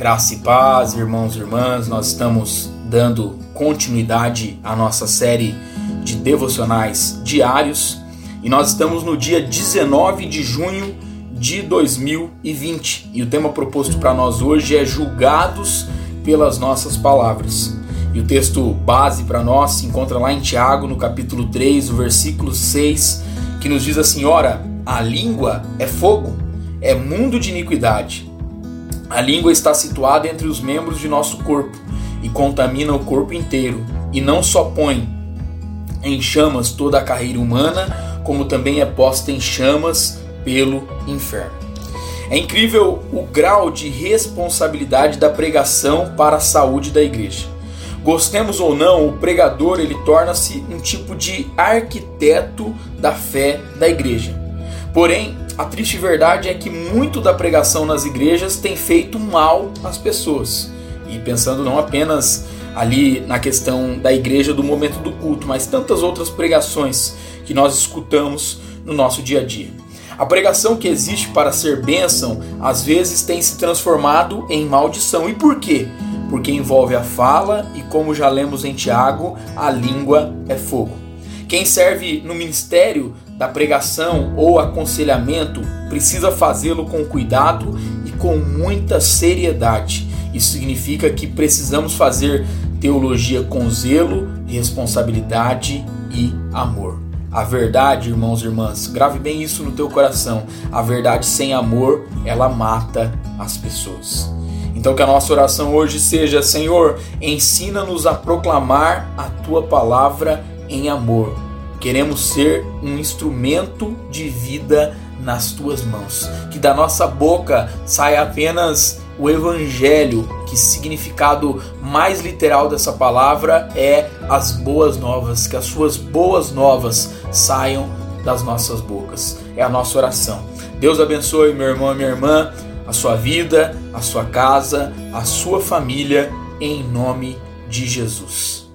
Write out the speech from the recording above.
Graça e paz, irmãos e irmãs, nós estamos dando continuidade à nossa série de devocionais diários e nós estamos no dia 19 de junho de 2020 e o tema proposto para nós hoje é Julgados pelas Nossas Palavras. E o texto base para nós se encontra lá em Tiago, no capítulo 3, o versículo 6, que nos diz assim: Ora, a língua é fogo, é mundo de iniquidade. A língua está situada entre os membros de nosso corpo e contamina o corpo inteiro, e não só põe em chamas toda a carreira humana, como também é posta em chamas pelo inferno. É incrível o grau de responsabilidade da pregação para a saúde da igreja. Gostemos ou não, o pregador ele torna-se um tipo de arquiteto da fé da igreja. Porém, a triste verdade é que muito da pregação nas igrejas tem feito mal às pessoas. E pensando não apenas ali na questão da igreja do momento do culto, mas tantas outras pregações que nós escutamos no nosso dia a dia. A pregação que existe para ser bênção às vezes tem se transformado em maldição. E por quê? Porque envolve a fala e, como já lemos em Tiago, a língua é fogo. Quem serve no ministério da pregação ou aconselhamento precisa fazê-lo com cuidado e com muita seriedade. Isso significa que precisamos fazer teologia com zelo, responsabilidade e amor. A verdade, irmãos e irmãs, grave bem isso no teu coração. A verdade sem amor, ela mata as pessoas. Então que a nossa oração hoje seja, Senhor, ensina-nos a proclamar a tua palavra em amor Queremos ser um instrumento de vida nas tuas mãos. Que da nossa boca saia apenas o evangelho, que significado mais literal dessa palavra é as boas novas, que as suas boas novas saiam das nossas bocas. É a nossa oração. Deus abençoe meu irmão e minha irmã, a sua vida, a sua casa, a sua família, em nome de Jesus.